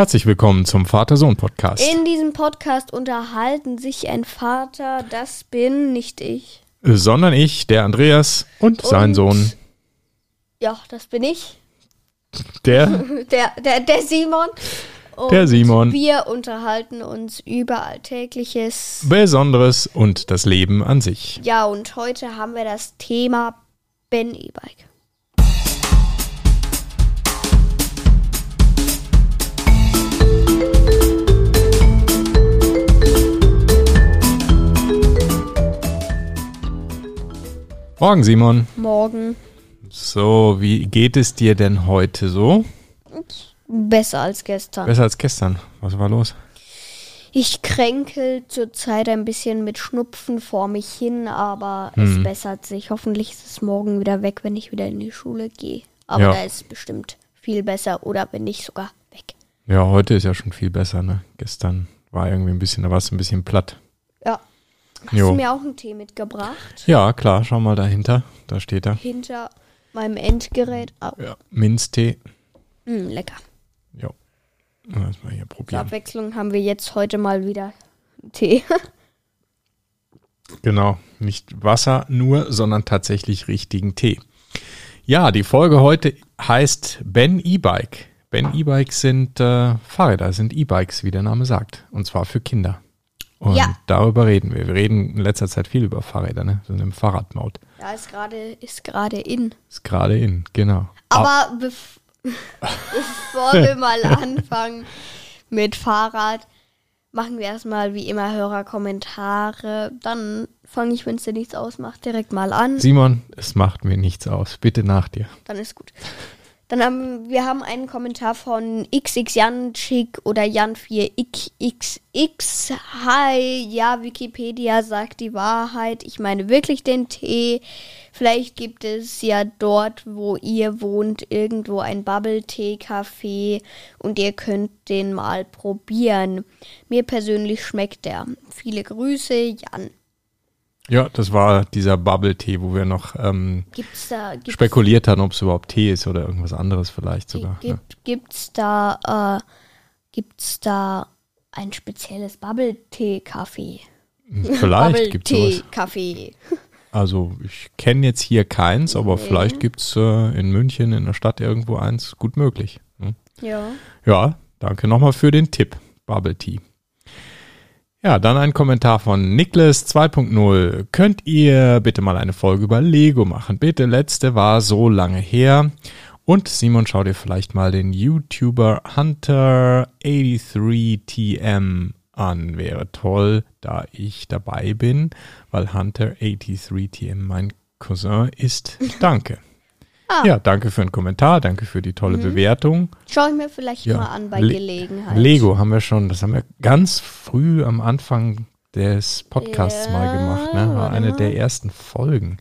Herzlich willkommen zum Vater-Sohn-Podcast. In diesem Podcast unterhalten sich ein Vater, das bin nicht ich. Sondern ich, der Andreas und, sein Und- Sohn, Ja, das bin ich. der. Der, der, der Simon. Und Der Simon. Wir unterhalten uns über Alltägliches. Besonderes und das Leben an sich. Ja, und heute haben wir das Thema Ben E-Bike. Morgen, Simon. Morgen So, wie geht es dir denn heute so? besser als gestern. Besser als gestern. Was war los? Ich kränkel zurzeit ein bisschen mit Schnupfen vor mich hin, aber Hm. es bessert sich. Hoffentlich ist es morgen wieder weg, wenn ich wieder in die Schule gehe. Aber Ja. da ist bestimmt viel besser oder wenn nicht sogar weg. Ja, heute ist ja schon viel besser, ne? Gestern war irgendwie ein bisschen, da war es ein bisschen platt. Ja. Hast Jo. du mir auch einen Tee mitgebracht? Ja, klar, schau mal dahinter. Da steht er. Hinter meinem Endgerät. Oh, Ja, Minztee. mh, lecker. Jo. Lass mal hier Zur probieren. Abwechslung haben wir jetzt heute mal wieder Tee. Genau, nicht Wasser nur, sondern tatsächlich richtigen Tee. Ja, die Folge heute heißt Ben E-Bike. Ben E-Bikes sind äh, Fahrräder, sind E-Bikes, wie der Name sagt. Und zwar für Kinder. Und Ja. darüber reden wir. Wir reden in letzter Zeit viel über Fahrräder, ne? Wir sind im Fahrradmaut. Ja, ist gerade ist gerade in. Ist gerade in, genau. Aber bef bevor wir mal anfangen mit Fahrrad, machen wir erstmal wie immer Hörerkommentare. Dann fange ich, wenn es dir nichts ausmacht, direkt mal an. Simon, es macht mir nichts aus. Bitte nach dir. Dann ist gut. Dann haben wir haben einen Kommentar von XX Janchik oder Jan4XX. Hi, ja, Wikipedia sagt die Wahrheit. Ich meine wirklich den Tee. Vielleicht gibt es ja dort, wo ihr wohnt, irgendwo ein Bubble-Tee-Café und ihr könnt den mal probieren. Mir persönlich schmeckt der. Viele Grüße, Jan. Ja, das war dieser Bubble-Tee, wo wir noch ähm, Gibt's da gibt's spekuliert haben, ob es überhaupt Tee ist oder irgendwas anderes vielleicht sogar. Ne? Gibt, Gibt's da, äh, gibt's da ein spezielles Bubble-Tee-Kaffee? Vielleicht gibt es. Bubble-Tee-Kaffee. Also ich kenne jetzt hier keins, aber Nee. vielleicht gibt es äh, in München in der Stadt irgendwo eins. Gut möglich. ne? Ja. Ja, danke nochmal für den Tipp. Bubble Tea. Ja, dann ein Kommentar von Niklas 2.0. Könnt ihr bitte mal eine Folge über Lego machen? Bitte, letzte war so lange her. Und Simon, schau dir vielleicht mal den YouTuber Hunter83TM an. Wäre toll, da ich dabei bin, weil Hunter83TM mein Cousin ist. Danke. Ah. Ja, danke für den Kommentar, danke für die tolle Bewertung. Schau ich mir vielleicht Ja. mal an bei Le- Gelegenheit. Lego haben wir schon, das haben wir ganz früh am Anfang des Podcasts Ja, mal gemacht, ne? War eine mal. der ersten Folgen.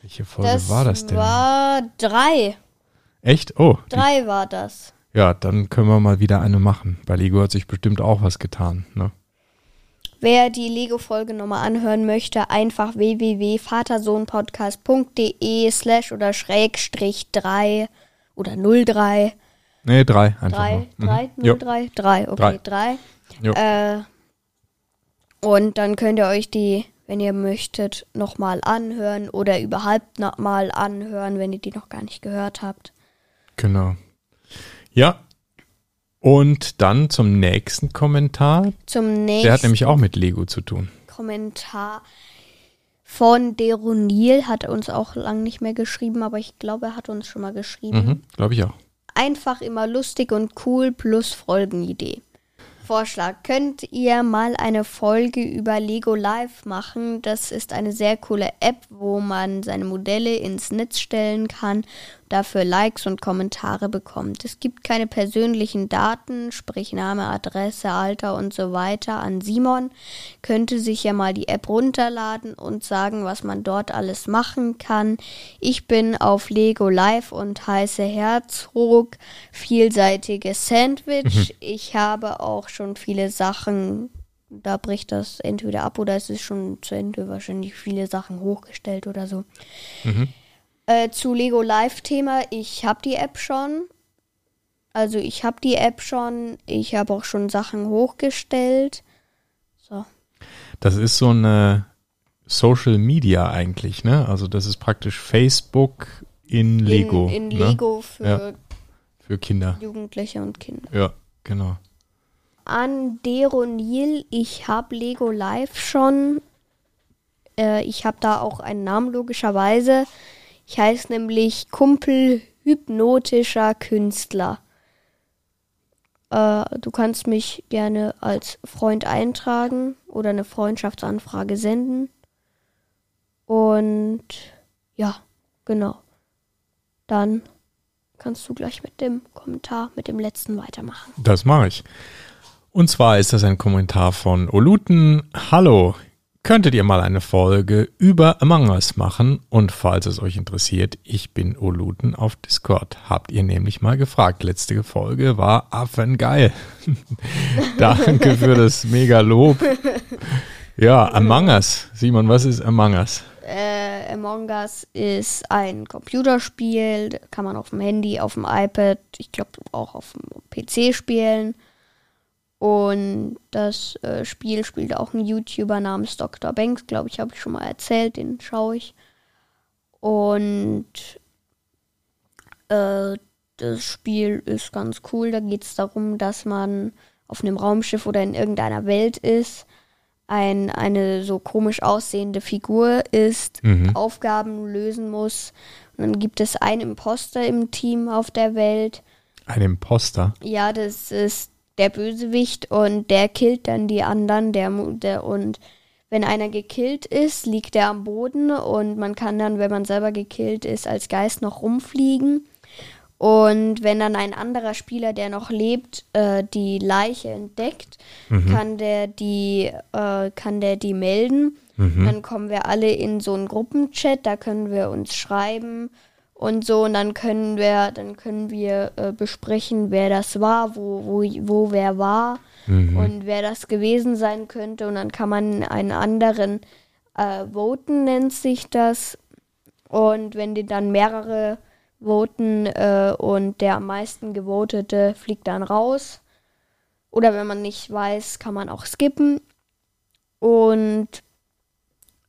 Welche Folge Das war das denn? war drei. Echt? Oh, die, Drei war das. ja, dann können wir mal wieder eine machen. Bei Lego hat sich bestimmt auch was getan, ne? Wer die Lego-Folge nochmal anhören möchte, einfach www.vatersohnpodcast.de slash oder schrägstrich 3 oder 03. Nee, drei einfach 3, nur. 3, Mhm. Jo. 03, 3, okay, 3. Jo. Äh, und dann könnt ihr euch die, wenn ihr möchtet, nochmal anhören oder überhaupt nochmal anhören, wenn ihr die noch gar nicht gehört habt. Genau. Ja. Und dann zum nächsten Kommentar. Zum nächsten Der hat nämlich auch mit Lego zu tun. Kommentar von Deronil hat er uns auch lang nicht mehr geschrieben, aber ich glaube, er hat uns schon mal geschrieben. Mhm, Glaube ich auch. Einfach immer lustig und cool plus Folgenidee. Vorschlag, könnt ihr mal eine Folge über Lego Live machen? Das ist eine sehr coole App, wo man seine Modelle ins Netz stellen kann, dafür Likes und Kommentare bekommt. Es gibt keine persönlichen Daten, sprich Name, Adresse, Alter und so weiter an Simon. Könnte sich ja mal die App runterladen und sagen, was man dort alles machen kann. Ich bin auf Lego Live und heiße Herzog, vielseitiges Sandwich. Ich habe auch schon viele Sachen da bricht das entweder ab oder es ist schon zu Ende wahrscheinlich viele Sachen hochgestellt oder so. Äh, zu Lego Live-Thema, ich habe die App schon. Also ich habe die App schon, ich habe auch schon Sachen hochgestellt. So. Das ist so eine Social Media eigentlich, ne? Also das ist praktisch Facebook in Lego. In, in ne? Lego für Ja. Für Kinder. Jugendliche und Kinder. Ja, genau. An Deronil, ich habe Lego Live schon. Äh, ich habe da auch einen Namen logischerweise. Ich heiße nämlich Kumpel hypnotischer Künstler. Äh, du kannst mich gerne als Freund eintragen oder eine Freundschaftsanfrage senden. Und ja, genau. Dann kannst du gleich mit dem Kommentar, mit dem letzten weitermachen. Das mache ich. Und zwar ist das ein Kommentar von Oluten. Hallo, könntet ihr mal eine Folge über Among Us machen? Und falls es euch interessiert, ich bin Oluten auf Discord. Habt ihr nämlich mal gefragt. Letzte Folge war affengeil. Danke für das mega Lob. Ja, Among Us. Simon, was ist Among Us? Äh, Among Us ist ein Computerspiel, kann man auf dem Handy, auf dem iPad, ich glaube auch auf dem PC spielen. Und das äh, Spiel spielt auch ein YouTuber namens Dr. Banks, glaube ich, habe ich schon mal erzählt, den schaue ich. Und äh, das Spiel ist ganz cool. Da geht es darum, dass man auf einem Raumschiff oder in irgendeiner Welt ist ein, eine so komisch aussehende Figur ist, Mhm. Aufgaben lösen muss. Und dann gibt es einen Imposter im Team auf der Welt. Ein Imposter. Ja, das ist der Bösewicht und der killt dann die anderen. Der, der, und wenn einer gekillt ist, liegt er am Boden und man kann dann, wenn man selber gekillt ist, als Geist noch rumfliegen. Und wenn dann ein anderer Spieler, der noch lebt, äh, die Leiche entdeckt, kann der die, äh, kann der die melden. Dann kommen wir alle in so einen Gruppenchat, da können wir uns schreiben und so und dann können wir, dann können wir äh, besprechen, wer das war, wo, wo, wo wer war und wer das gewesen sein könnte und dann kann man einen anderen äh, voten, nennt sich das. Und wenn die dann mehrere voten äh, und der am meisten gewotete fliegt dann raus. Oder wenn man nicht weiß, kann man auch skippen. Und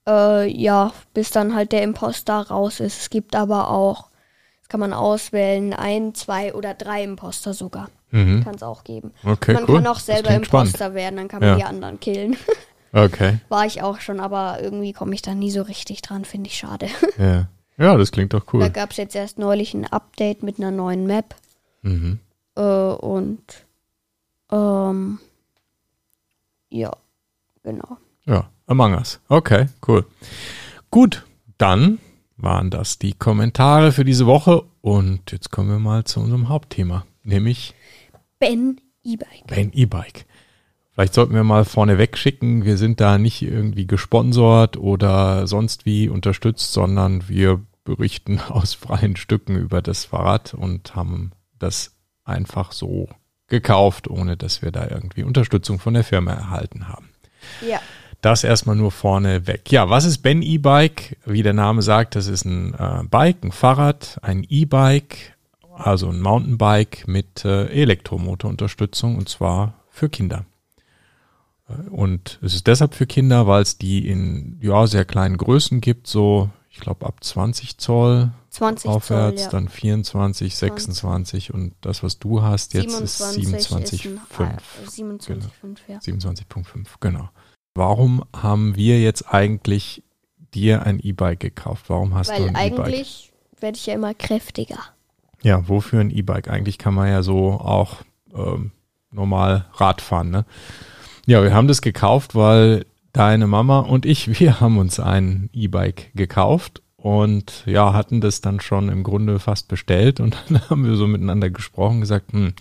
äh, ja, bis dann halt der Imposter raus ist. Es gibt aber auch, das kann man auswählen, ein, zwei oder drei Imposter sogar. Mhm. Kann es auch geben. Okay, man cool. kann auch selber klingt spannend. Imposter werden, dann kann man Ja. die anderen killen. Okay. War ich auch schon, aber irgendwie komme ich da nie so richtig dran, finde ich schade. Ja. ja, das klingt doch Da cool. gab es jetzt erst neulich ein Update mit einer neuen Map. Mhm. Äh, und ähm, ja, genau. Ja, Among Us. Okay, cool. Gut, dann waren das die Kommentare für diese Woche und jetzt kommen wir mal zu unserem Hauptthema, nämlich Ben E-Bike. Ben E-Bike. Vielleicht sollten wir mal vorneweg schicken, wir sind da nicht irgendwie gesponsert oder sonst wie unterstützt, sondern wir berichten aus freien Stücken über das Fahrrad und haben das einfach so gekauft, ohne dass wir da irgendwie Unterstützung von der Firma erhalten haben. Ja, Das erstmal nur vorne weg. Ja, was ist Ben E-Bike? Wie der Name sagt, das ist ein äh, Bike, ein Fahrrad, ein E-Bike, also ein Mountainbike mit äh, Elektromotorunterstützung und zwar für Kinder. Äh, Und es ist deshalb für Kinder, weil es die in ja, sehr kleinen Größen gibt, so ich glaube ab 20 Zoll 20 aufwärts, Zoll, ja. dann 24, 26 und das, was du hast jetzt, ist 27,5. ist ein, äh, 27,5, ja. 27.5, genau. Warum haben wir jetzt eigentlich dir ein E-Bike gekauft? Warum hast du Weil ein E-Bike? eigentlich werde ich ja immer kräftiger. Ja, wofür ein E-Bike? Eigentlich kann man ja so auch ähm, normal Rad fahren, ne? Ja, wir haben das gekauft, weil deine Mama und ich, wir haben uns ein E-Bike gekauft und ja, hatten das dann schon im Grunde fast bestellt und dann haben wir so miteinander gesprochen, gesagt, hm,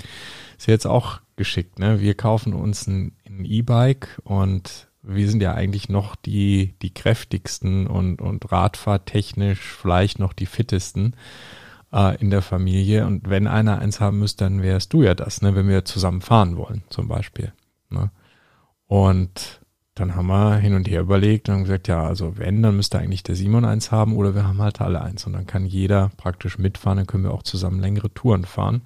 ist jetzt auch geschickt, ne? Wir kaufen uns ein E-Bike und wir sind ja eigentlich noch die, die kräftigsten und, und radfahrtechnisch vielleicht noch die fittesten äh, in der Familie. Und wenn einer eins haben müsste, dann wärst du ja das, ne? wenn wir zusammen fahren wollen, zum Beispiel. Ne? Und dann haben wir hin und her überlegt und haben gesagt, ja, also wenn, dann müsste eigentlich der Simon eins haben oder wir haben halt alle eins. Und dann kann jeder praktisch mitfahren, dann können wir auch zusammen längere Touren fahren.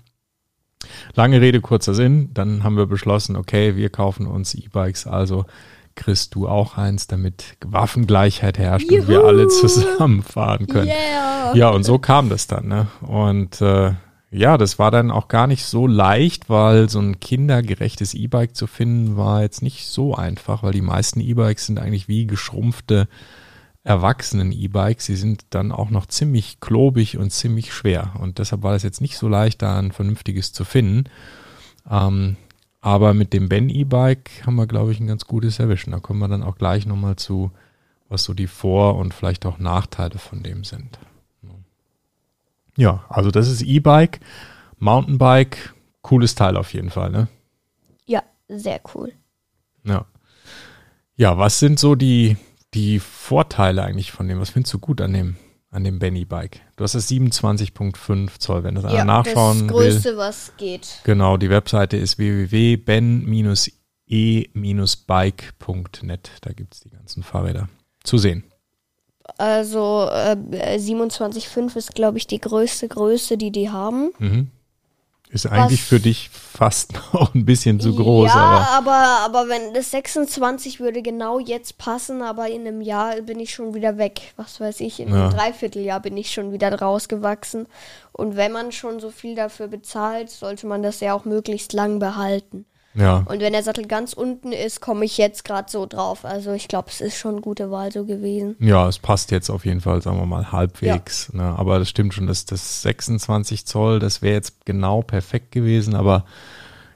Lange Rede, kurzer Sinn. Dann haben wir beschlossen, okay, wir kaufen uns E-Bikes, also kriegst du auch eins, damit Waffengleichheit herrscht Juhu. und wir alle zusammenfahren können. Yeah. Ja, und so kam das dann. Ne? Und äh, ja, das war dann auch gar nicht so leicht, weil so ein kindergerechtes E-Bike zu finden war jetzt nicht so einfach, weil die meisten E-Bikes sind eigentlich wie geschrumpfte erwachsenen E-Bikes. Sie sind dann auch noch ziemlich klobig und ziemlich schwer. Und deshalb war das jetzt nicht so leicht, da ein vernünftiges zu finden. Ähm, aber mit dem Ben E-Bike haben wir, glaube ich, ein ganz gutes erwischen. Da kommen wir dann auch gleich nochmal zu, was so die Vor- und vielleicht auch Nachteile von dem sind. Ja, also das ist E-Bike, Mountainbike, cooles Teil auf jeden Fall, ne? Ja, sehr cool. Ja. Ja, was sind so die, die Vorteile eigentlich von dem? Was findest du gut an dem, an dem Benny Bike? Du hast das 27.5 Zoll, wenn das ja, einer nachschauen. Das größte, will. was geht. Genau, die Webseite ist www.ben-e-bike.net. Da gibt es die ganzen Fahrräder zu sehen. Also äh, 27,5 ist, glaube ich, die größte Größe, die die haben. Mhm. Ist eigentlich Was, für dich fast noch ein bisschen zu groß. Ja, aber, aber, aber wenn das 26 würde genau jetzt passen, aber in einem Jahr bin ich schon wieder weg. Was weiß ich, in ja. einem Dreivierteljahr bin ich schon wieder rausgewachsen. Und wenn man schon so viel dafür bezahlt, sollte man das ja auch möglichst lang behalten. Ja. Und wenn der Sattel ganz unten ist, komme ich jetzt gerade so drauf. Also ich glaube, es ist schon eine gute Wahl so gewesen. Ja, es passt jetzt auf jeden Fall, sagen wir mal, halbwegs. Ja. Ne? Aber das stimmt schon, dass das 26 Zoll, das wäre jetzt genau perfekt gewesen. Aber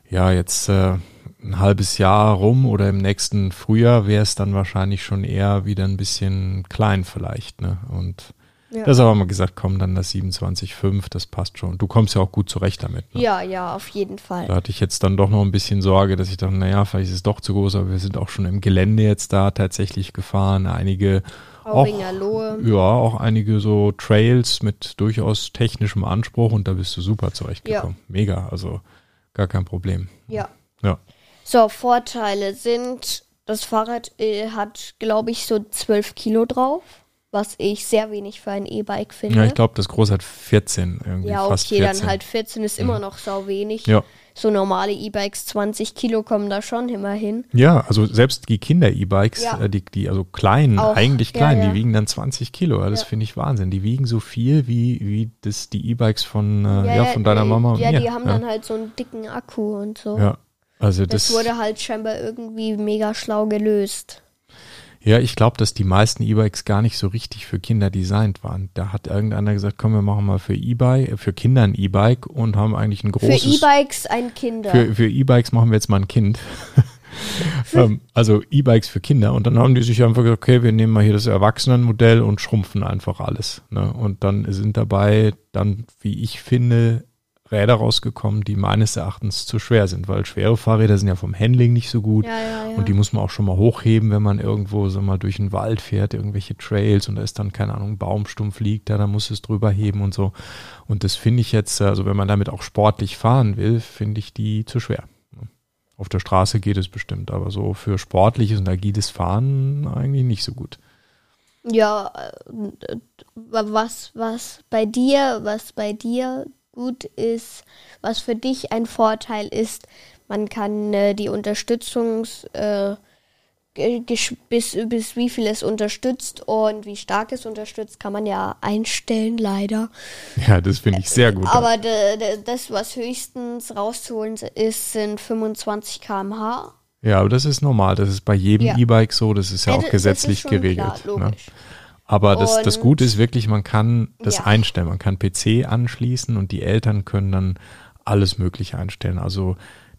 ja, jetzt äh, ein halbes Jahr rum oder im nächsten Frühjahr wäre es dann wahrscheinlich schon eher wieder ein bisschen klein vielleicht. Ne? Und ja. Deshalb haben wir gesagt, komm, dann das 27,5, das passt schon. Du kommst ja auch gut zurecht damit. Ne? Ja, ja, auf jeden Fall. Da hatte ich jetzt dann doch noch ein bisschen Sorge, dass ich dachte, naja, vielleicht ist es doch zu groß, aber wir sind auch schon im Gelände jetzt da tatsächlich gefahren. Einige auch, ja, auch einige so Trails mit durchaus technischem Anspruch und da bist du super zurechtgekommen. Ja. Mega, also gar kein Problem. Ja. Ja. So, Vorteile sind, das Fahrrad äh, hat, glaube ich, so 12 Kilo drauf was ich sehr wenig für ein E-Bike finde. Ja, ich glaube, das große hat 14 irgendwie. Ja, okay, fast 14. dann halt 14 ist mhm. immer noch sau wenig. Ja. So normale E-Bikes, 20 Kilo kommen da schon immerhin. Ja, also selbst die Kinder-E-Bikes, ja. äh, die, die also kleinen, Auch, eigentlich klein, ja, ja. die wiegen dann 20 Kilo. Das finde ich Wahnsinn. Die wiegen so viel wie, wie das, die E-Bikes von, äh, ja, von deiner Mama und Ja, mir. die haben dann halt so einen dicken Akku und so. Ja, also das, das wurde halt scheinbar irgendwie mega schlau gelöst. Ja, ich glaube, dass die meisten E-Bikes gar nicht so richtig für Kinder designt waren. Da hat irgendeiner gesagt, komm, wir machen mal für E-Bike, für Kinder ein E-Bike und haben eigentlich ein großes. Für E-Bikes ein Kinder. Für, für E-Bikes machen wir jetzt mal ein Kind. ähm, also E-Bikes für Kinder. Und dann haben die sich einfach gesagt, okay, wir nehmen mal hier das Erwachsenenmodell und schrumpfen einfach alles. Ne? Und dann sind dabei dann, wie ich finde, Räder rausgekommen, die meines Erachtens zu schwer sind, weil schwere Fahrräder sind ja vom Handling nicht so gut ja, ja, ja. und die muss man auch schon mal hochheben, wenn man irgendwo so mal durch den Wald fährt, irgendwelche Trails und da ist dann, keine Ahnung, ein Baumstumpf liegt da, dann muss es drüber heben und so. Und das finde ich jetzt, also wenn man damit auch sportlich fahren will, finde ich die zu schwer. Auf der Straße geht es bestimmt, aber so für sportliches und agiles Fahren eigentlich nicht so gut. Ja, äh, was, was bei dir, was bei dir gut ist, was für dich ein Vorteil ist. Man kann äh, die Unterstützungs äh, bis, bis wie viel es unterstützt und wie stark es unterstützt, kann man ja einstellen, leider. Ja, das finde ich sehr gut. Aber das, was höchstens rauszuholen ist, sind 25 km/h. Ja, aber das ist normal. Das ist bei jedem ja. E-Bike so. Das ist ja, ja auch gesetzlich geregelt. Klar, ne? Aber das, das Gute ist wirklich, man kann das ja. einstellen. Man kann PC anschließen und die Eltern können dann alles Mögliche einstellen. Also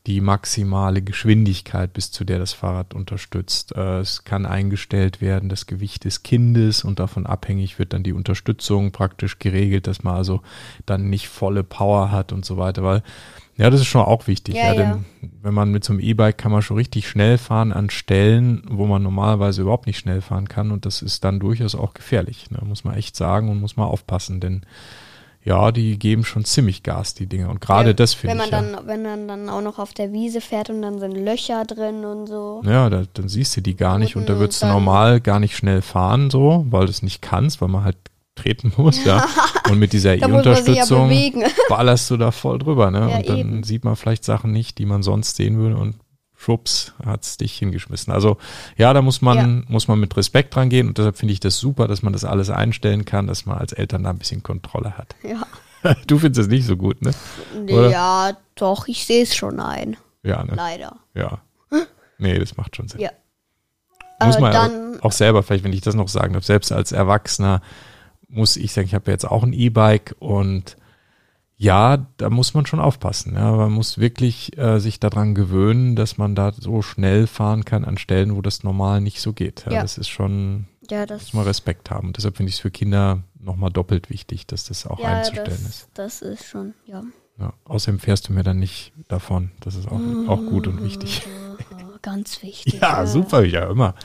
die maximale Geschwindigkeit, bis zu der das Fahrrad unterstützt. Äh, es kann eingestellt werden, das Gewicht des Kindes und davon abhängig wird dann die Unterstützung praktisch geregelt, dass man also dann nicht volle Power hat und so weiter, weil ja, das ist schon auch wichtig. Ja, ja, denn wenn man mit so einem E-Bike kann man schon richtig schnell fahren an Stellen, wo man normalerweise überhaupt nicht schnell fahren kann. Und das ist dann durchaus auch gefährlich. Ne? Muss man echt sagen und muss man aufpassen, denn ja, die geben schon ziemlich Gas, die Dinge. Und gerade ja, das finde ich. Dann, ja. Wenn man dann auch noch auf der Wiese fährt und dann sind Löcher drin und so. Ja, da, dann siehst du die gar nicht und da würdest du normal gar nicht schnell fahren, so, weil du es nicht kannst, weil man halt treten muss, ja. Und mit dieser ja E-Unterstützung bewegen. ballerst du da voll drüber, ne? Ja, und dann eben. sieht man vielleicht Sachen nicht, die man sonst sehen würde und schwupps, hat's dich hingeschmissen. Also ja, da muss man, muss man mit Respekt dran gehen und deshalb finde ich das super, dass man das alles einstellen kann, dass man als Eltern da ein bisschen Kontrolle hat. Ja. Du findest es nicht so gut, ne? Oder? ja, doch, ich sehe es schon ein. Ja, ne? Leider. Ja. Nee, das macht schon Sinn. Ja. Muss Äh, man dann, auch selber, vielleicht, wenn ich das noch sagen darf, selbst als Erwachsener muss ich sagen, ich habe ja jetzt auch ein E-Bike und ja, da muss man schon aufpassen. Ja, man muss wirklich äh, sich daran gewöhnen, dass man da so schnell fahren kann an Stellen, wo das normal nicht so geht. Ja, Ja. Das ist schon, ja, das, muss man Respekt haben. Und deshalb finde ich es für Kinder nochmal doppelt wichtig, dass das auch ja, einzustellen ist. das, das ist schon, ja. Ja. Außerdem fährst du mir dann nicht davon. Das ist auch, auch gut und wichtig. Ganz wichtig. Ja, super, ja, immer.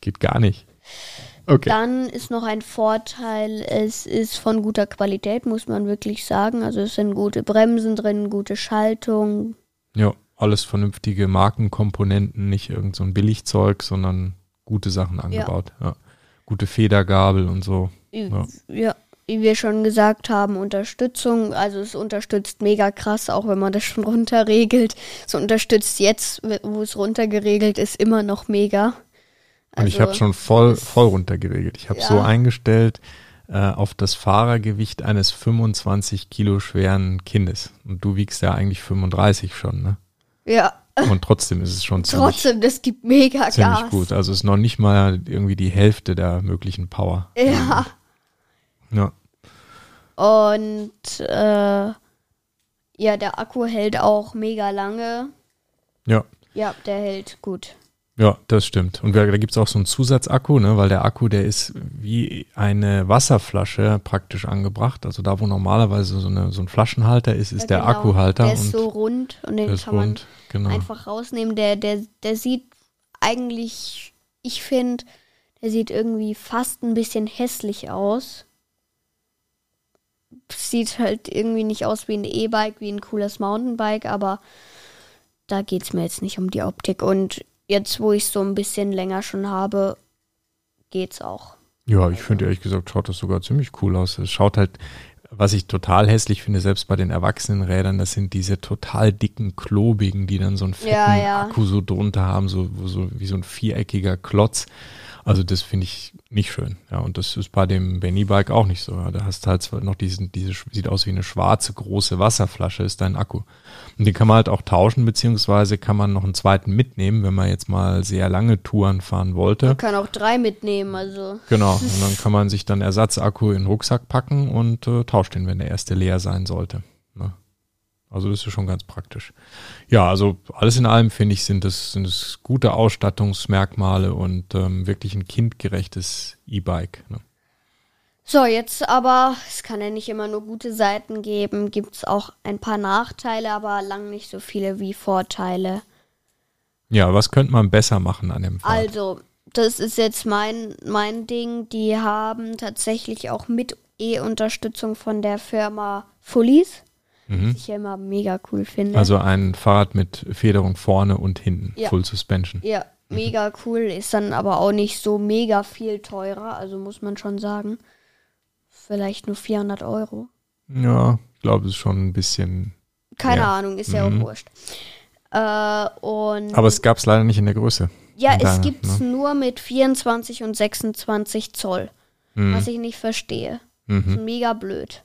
Geht gar nicht. Okay. Dann ist noch ein Vorteil, es ist von guter Qualität, muss man wirklich sagen. Also es sind gute Bremsen drin, gute Schaltung. Ja, alles vernünftige Markenkomponenten, nicht irgend so ein Billigzeug, sondern gute Sachen angebaut. Ja. Gute Federgabel und so. Ja. Ja. wie wir schon gesagt haben, Unterstützung. Also es unterstützt mega krass, auch wenn man das schon runterregelt. Es unterstützt jetzt, wo es runtergeregelt ist, immer noch mega. Und ich Also, habe schon voll, voll runtergeregelt. Ich habe Ja. so eingestellt äh, auf das Fahrergewicht eines 25 Kilo schweren Kindes. Und du wiegst ja eigentlich 35 schon, ne? Ja, Und trotzdem ist es schon ziemlich, trotzdem, das gibt mega ziemlich Gas. gut. Also es ist noch nicht mal irgendwie die Hälfte der möglichen Power. Ja. Ja. Und äh, ja, der Akku hält auch mega lange. Ja. Ja, der hält gut. Ja, das stimmt. Und da gibt es auch so einen Zusatzakku, ne, weil der Akku, der ist wie eine Wasserflasche praktisch angebracht. Also da, wo normalerweise so, eine, so ein Flaschenhalter ist, ist Ja, der genau. Akkuhalter Der ist und so rund und den der kann man. Genau. einfach rausnehmen. Der, der, der sieht eigentlich, ich finde, der sieht irgendwie fast ein bisschen hässlich aus. Sieht halt irgendwie nicht aus wie ein E-Bike, wie ein cooles Mountainbike, aber da geht es mir jetzt nicht um die Optik. Und jetzt, wo ich so ein bisschen länger schon habe, geht's auch. Ja, ich finde ehrlich gesagt, schaut das sogar ziemlich cool aus. Es schaut halt, was ich total hässlich finde, selbst bei den Erwachsenenrädern, das sind diese total dicken, klobigen, die dann so einen fetten Ja, ja. Akku so drunter haben, so, so wie so ein viereckiger Klotz. Also das finde ich nicht schön. Ja, und das ist bei dem Benny Bike auch nicht so. Ja, da hast du halt zwar noch diesen, diese, sieht aus wie eine schwarze große Wasserflasche, ist dein Akku. Und den kann man halt auch tauschen, beziehungsweise kann man noch einen zweiten mitnehmen, wenn man jetzt mal sehr lange Touren fahren wollte. Man kann auch drei mitnehmen, also. Genau, und dann kann man sich dann Ersatzakku in den Rucksack packen und äh, tauscht den, wenn der erste leer sein sollte. Also das ist schon ganz praktisch. Ja, also alles in allem finde ich, sind es sind gute Ausstattungsmerkmale und ähm, wirklich ein kindgerechtes E-Bike. Ne? So, jetzt aber, es kann ja nicht immer nur gute Seiten geben, gibt es auch ein paar Nachteile, aber lang nicht so viele wie Vorteile. Ja, was könnte man besser machen an dem Fahrrad? Also, das ist jetzt mein, mein Ding. Die haben tatsächlich auch mit E-Unterstützung von der Firma Fullies, was ich ja immer mega cool finde. Mhm. Also ein Fahrrad mit Federung vorne und hinten, Ja. Full Suspension. ja, mega cool, ist dann aber auch nicht so mega viel teurer, also muss man schon sagen. Vielleicht nur 400 Euro. Ja, ich glaube, es ist schon ein bisschen. Keine Ja. Ahnung, ist ja Mhm. auch wurscht. Äh, und Aber es gab es leider nicht in der Größe. ja, es deiner, gibt's ne? nur mit 24 und 26 Zoll, Mhm. was ich nicht verstehe. Mhm. mega blöd.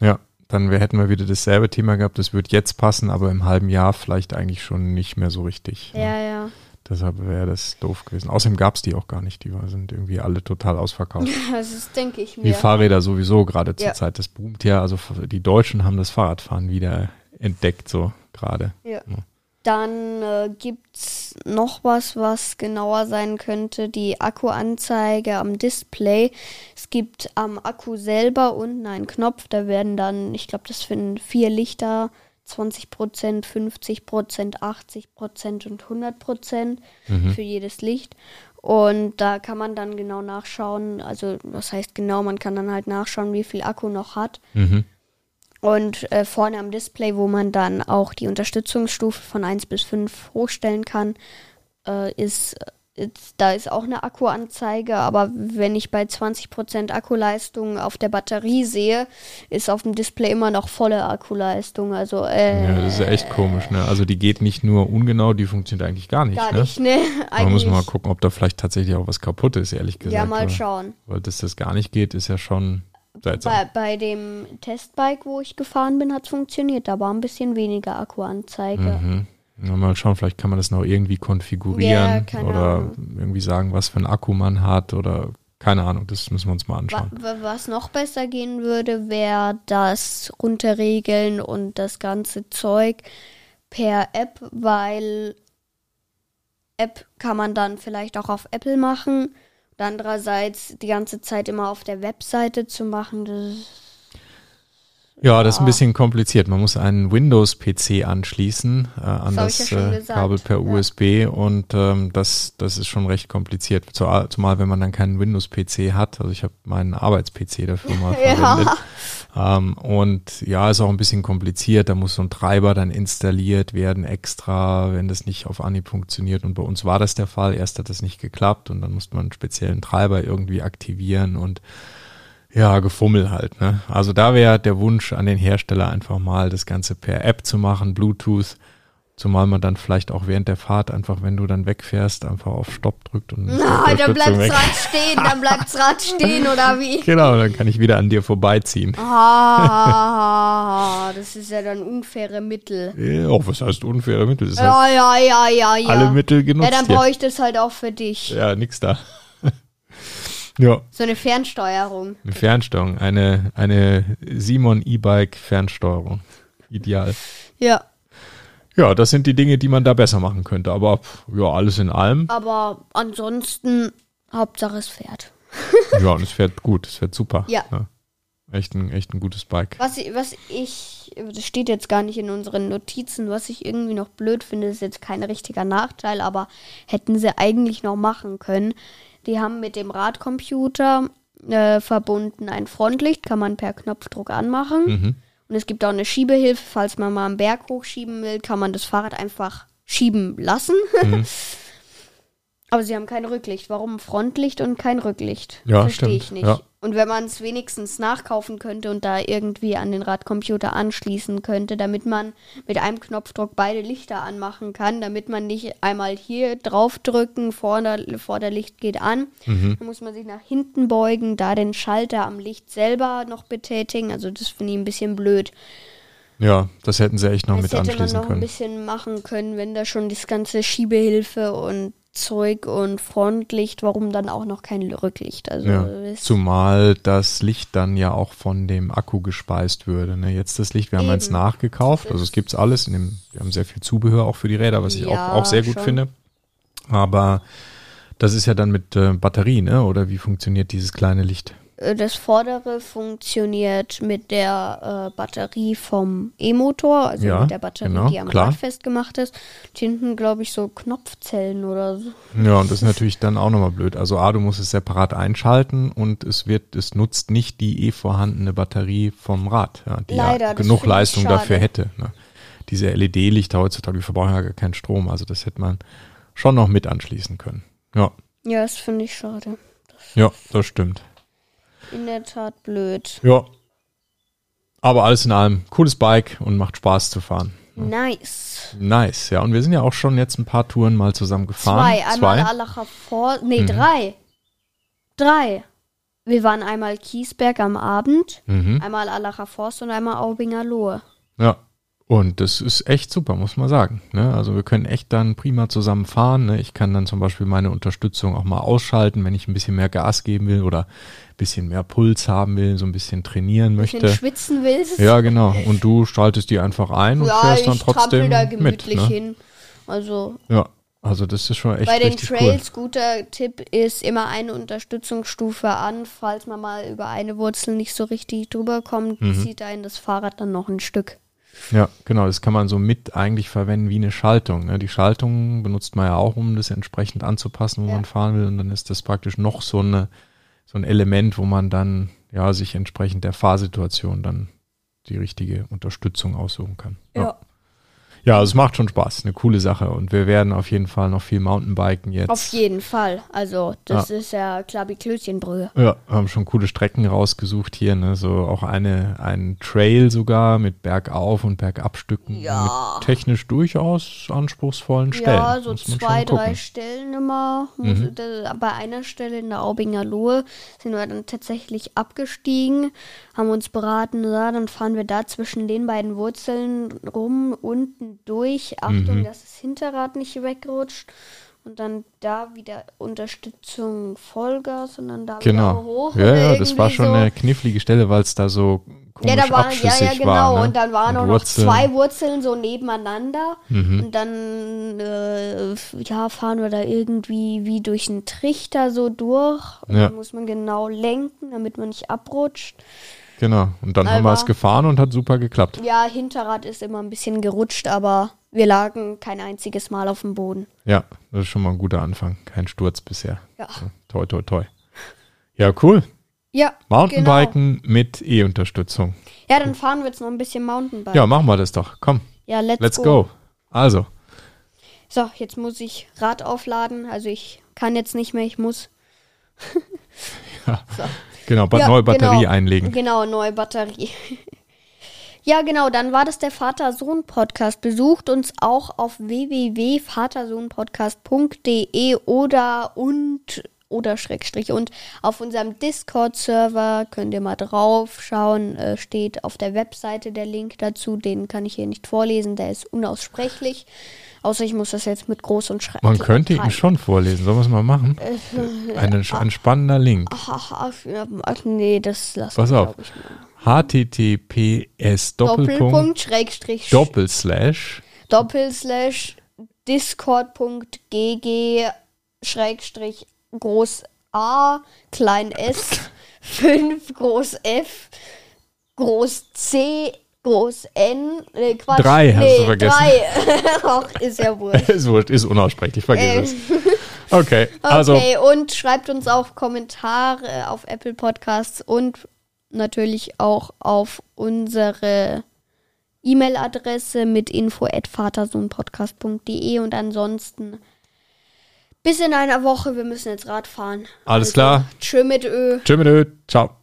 Ja, dann hätten wir wieder dasselbe Thema gehabt. Das wird jetzt passen, aber im halben Jahr vielleicht eigentlich schon nicht mehr so richtig. ne? Ja, ja. Deshalb wäre das doof gewesen. Außerdem gab es die auch gar nicht. Die sind irgendwie alle total ausverkauft. Das denke ich mir. Fahrräder sowieso gerade zur Ja. Zeit. Das boomt ja. Also die Deutschen haben das Fahrradfahren wieder entdeckt, so gerade. Ja. Ja. Dann äh, gibt's noch was, was genauer sein könnte. Die Akkuanzeige am Display. Es gibt am Akku selber unten einen Knopf. Da werden dann, ich glaube, das finden vier Lichter. 20%, 50%, 80% und 100% für jedes Licht. Und da kann man dann genau nachschauen, also was heißt genau, man kann dann halt nachschauen, wie viel Akku noch hat. Mhm. Und äh, vorne am Display, wo man dann auch die Unterstützungsstufe von 1 bis 5 hochstellen kann, äh, ist Jetzt, da ist auch eine Akkuanzeige, aber wenn ich bei 20% Akkuleistung auf der Batterie sehe, ist auf dem Display immer noch volle Akkuleistung. Also, äh, Ja, das ist ja echt komisch, ne? Also die geht nicht nur ungenau, die funktioniert eigentlich gar nicht, gar ne? nicht, ne? Man muss mal gucken, ob da vielleicht tatsächlich auch was kaputt ist, ehrlich gesagt. Ja, mal weil- schauen. Weil dass das gar nicht geht, ist ja schon seltsam. Bei, bei dem Testbike, wo ich gefahren bin, hat es funktioniert. Da war ein bisschen weniger Akkuanzeige. Mhm. Ja, mal schauen, vielleicht kann man das noch irgendwie Ja, konfigurieren keine oder Ahnung. irgendwie sagen, was für ein Akku man hat oder keine Ahnung, das müssen wir uns mal anschauen. wa- was noch besser gehen würde, wäre das Runterregeln und das ganze Zeug per App, weil App kann man dann vielleicht auch auf Apple machen. Andererseits die ganze Zeit immer auf der Webseite zu machen, das Ja, das ist ein bisschen kompliziert. Man muss einen Windows-PC anschließen äh, an Das das, ja schon äh, Kabel per ja. USB und ähm, das, das ist schon recht kompliziert. Zu- Zumal, wenn man dann keinen Windows-PC hat. Also ich habe meinen Arbeits-PC dafür mal Ja. verwendet. Ähm, und ja, ist auch ein bisschen kompliziert. Da muss so ein Treiber dann installiert werden extra, wenn das nicht auf Anhieb funktioniert. Und bei uns war das der Fall. Erst hat das nicht geklappt und dann musste man einen speziellen Treiber irgendwie aktivieren und ja, Gefummel halt. Ne? Also da wäre der Wunsch an den Hersteller einfach mal das Ganze per App zu machen, Bluetooth. Zumal man dann vielleicht auch während der Fahrt einfach, wenn du dann wegfährst, einfach auf Stopp drückt und Na, die dann bleibt's weg. Rad stehen, dann bleibt's Rad stehen oder wie? Genau, dann kann ich wieder an dir vorbeiziehen. Ah, das ist ja dann unfaire Mittel. Ja, Oh, was heißt unfaire Mittel? Das heißt, Ja, ja, ja, ja, ja. alle Mittel genutzt. Ja, dann brauche ich das halt auch für dich. ja, nix da. ja, So eine Fernsteuerung. eine Fernsteuerung, eine, eine Simon E-Bike Fernsteuerung. Ideal. Ja. Ja, das sind die Dinge, die man da besser machen könnte. Aber ja, alles in allem. Aber ansonsten, Hauptsache es fährt. Ja, und es fährt gut, es fährt super. Ja. Echt ein, echt ein gutes Bike. Was, was ich, das steht jetzt gar nicht in unseren Notizen, was ich irgendwie noch blöd finde, ist jetzt kein richtiger Nachteil, aber hätten sie eigentlich noch machen können. Die haben mit dem Radcomputer äh, verbunden ein Frontlicht, kann man per Knopfdruck anmachen. Mhm. Und es gibt auch eine Schiebehilfe, falls man mal einen Berg hochschieben will, kann man das Fahrrad einfach schieben lassen. Mhm. Aber sie haben kein Rücklicht. Warum Frontlicht und kein Rücklicht? Ja, Verstehe ich nicht. ja. Und wenn man es wenigstens nachkaufen könnte und da irgendwie an den Radcomputer anschließen könnte, damit man mit einem Knopfdruck beide Lichter anmachen kann, damit man nicht einmal hier draufdrücken, Vorder Vorderlicht geht an, Mhm. dann muss man sich nach hinten beugen, da den Schalter am Licht selber noch betätigen. Also das finde ich ein bisschen blöd. Ja, das hätten sie echt noch Das mit hätte man anschließen noch ein können. bisschen machen können, wenn da schon das ganze Schiebehilfe und Zeug und Frontlicht, warum dann auch noch kein Rücklicht? Also Ja, es- zumal das Licht dann ja auch von dem Akku gespeist würde. Ne? Jetzt das Licht, wir haben eins nachgekauft, also es gibt's alles. In dem, wir haben sehr viel Zubehör auch für die Räder, was ich Ja, auch, auch sehr gut schon. finde. Aber das ist ja dann mit äh, Batterie, ne? Oder wie funktioniert dieses kleine Licht? Äh, das vordere funktioniert mit der äh, Batterie vom E-Motor, also Ja, mit der Batterie, genau, die am klar. Rad festgemacht ist. Und hinten, glaube ich, so Knopfzellen oder so. Ja, und das ist natürlich dann auch nochmal blöd. Also A, du musst es separat einschalten und es wird, es nutzt nicht die eh vorhandene Batterie vom Rad, ja, die Leider, ja das genug Leistung dafür hätte. Ne? Diese LED-Lichter heutzutage, die verbrauchen ja gar keinen Strom. Also das hätte man schon noch mit anschließen können. Ja, Ja, das finde ich schade. ja, das stimmt. In der Tat blöd. Ja. Aber alles in allem, cooles Bike und macht Spaß zu fahren. Nice. Nice, ja. Und wir sind ja auch schon jetzt ein paar Touren mal zusammen gefahren. Zwei. Einmal Allacher Forst. Nee, Mhm. drei. Drei. Wir waren einmal Kiesberg am Abend, Mhm. einmal Allacher Forst und einmal Aubinger Lohe. Ja. Und das ist echt super, muss man sagen. Ne? Also wir können echt dann prima zusammen fahren. Ne? Ich kann dann zum Beispiel meine Unterstützung auch mal ausschalten, wenn ich ein bisschen mehr Gas geben will oder ein bisschen mehr Puls haben will, so ein bisschen trainieren Wenn du möchte. schwitzen willst. Ja, genau. Und du schaltest die einfach ein und ja fährst dann trotzdem da mit. gemütlich Ne? hin. Also Ja, also das ist schon echt bei den Trails, guter Tipp ist immer eine Unterstützungsstufe an, falls man mal über eine Wurzel nicht so richtig drüber kommt, Mhm. zieht einen das Fahrrad dann noch ein Stück. Ja, genau. Das kann man so mit eigentlich verwenden wie eine Schaltung. Ne? Die Schaltung benutzt man ja auch, um das entsprechend anzupassen, wo Ja. man fahren will. Und dann ist das praktisch noch so eine so ein Element, wo man dann ja sich entsprechend der Fahrsituation dann die richtige Unterstützung aussuchen kann. Ja. Ja, es macht schon Spaß, eine coole Sache und wir werden auf jeden Fall noch viel Mountainbiken jetzt. Auf jeden Fall. Also, das ist ja Klabi-Klößchenbrühe. Ja, haben schon coole Strecken rausgesucht hier, ne? So auch eine, ein Trail sogar mit Bergauf- und Bergabstücken. Ja. Mit technisch durchaus anspruchsvollen Stellen. Ja, so zwei, drei Stellen immer. Mhm. da, bei einer Stelle in der Aubinger Lohe sind wir dann tatsächlich abgestiegen, haben uns beraten, ja, dann fahren wir da zwischen den beiden Wurzeln rum, unten durch. Achtung, Mhm. dass das Hinterrad nicht wegrutscht. Und dann da wieder Unterstützung Vollgas und dann da wieder Genau. hoch. Ja, ja, das war schon so. eine knifflige Stelle, weil es da so komisch Ja, da war, ja, ja, genau. war. Ne? Und dann waren auch noch. Mhm. zwei Wurzeln so nebeneinander. Und dann äh, ja, fahren wir da irgendwie wie durch einen Trichter so durch. Und Ja. dann muss man genau lenken, damit man nicht abrutscht. Genau. Und dann haben wir es gefahren und hat super geklappt. Ja, Hinterrad ist immer ein bisschen gerutscht, aber wir lagen kein einziges Mal auf dem Boden. Ja, das ist schon mal ein guter Anfang. Kein Sturz bisher. Ja. So, toi, toi, toi. Ja, cool. Ja, Mountainbiken mit E-Unterstützung. Genau. Ja, dann fahren wir jetzt noch ein bisschen Mountainbike. Ja, machen wir das doch. Komm, ja let's, let's go. Also, So, jetzt muss ich Rad aufladen. Also ich kann jetzt nicht mehr, ich muss. genau, ba Ja, neue Batterie genau. einlegen. Genau, neue Batterie. ja, genau, dann war das der Vater-Sohn-Podcast. Besucht uns auch auf www.vatersohnpodcast.de oder und oder Schrägstrich und auf unserem Discord-Server könnt ihr mal drauf schauen, äh, steht auf der Webseite der Link dazu, den kann ich hier nicht vorlesen, der ist unaussprechlich, außer ich muss das jetzt mit groß und schreiben. Man könnte ihn schon vorlesen. Sollen wir es mal machen? Äh, Ein, ein spannender Link. Ach, ach, ach, nee, das lassen Pass auf. glaub ich, mal. https Doppelpunkt, Schrägstrich, Doppelslash Doppelslash discord.gg Schrägstrich groß A, klein s, 5 groß F, groß C, groß N, nee, Quatsch. Drei hast nee, du vergessen. Drei. Ach, ist ja wurscht. ist wurscht, ist unaussprechlich, vergiss Äh. es. Okay, also Okay, und schreibt uns auch Kommentare auf Apple Podcasts und natürlich auch auf unsere E-Mail-Adresse mit info at vatersohnpodcast.de und ansonsten bis in einer Woche. Wir müssen jetzt Rad fahren. alles klar. Tschö mit Ö. Tschüss, ciao.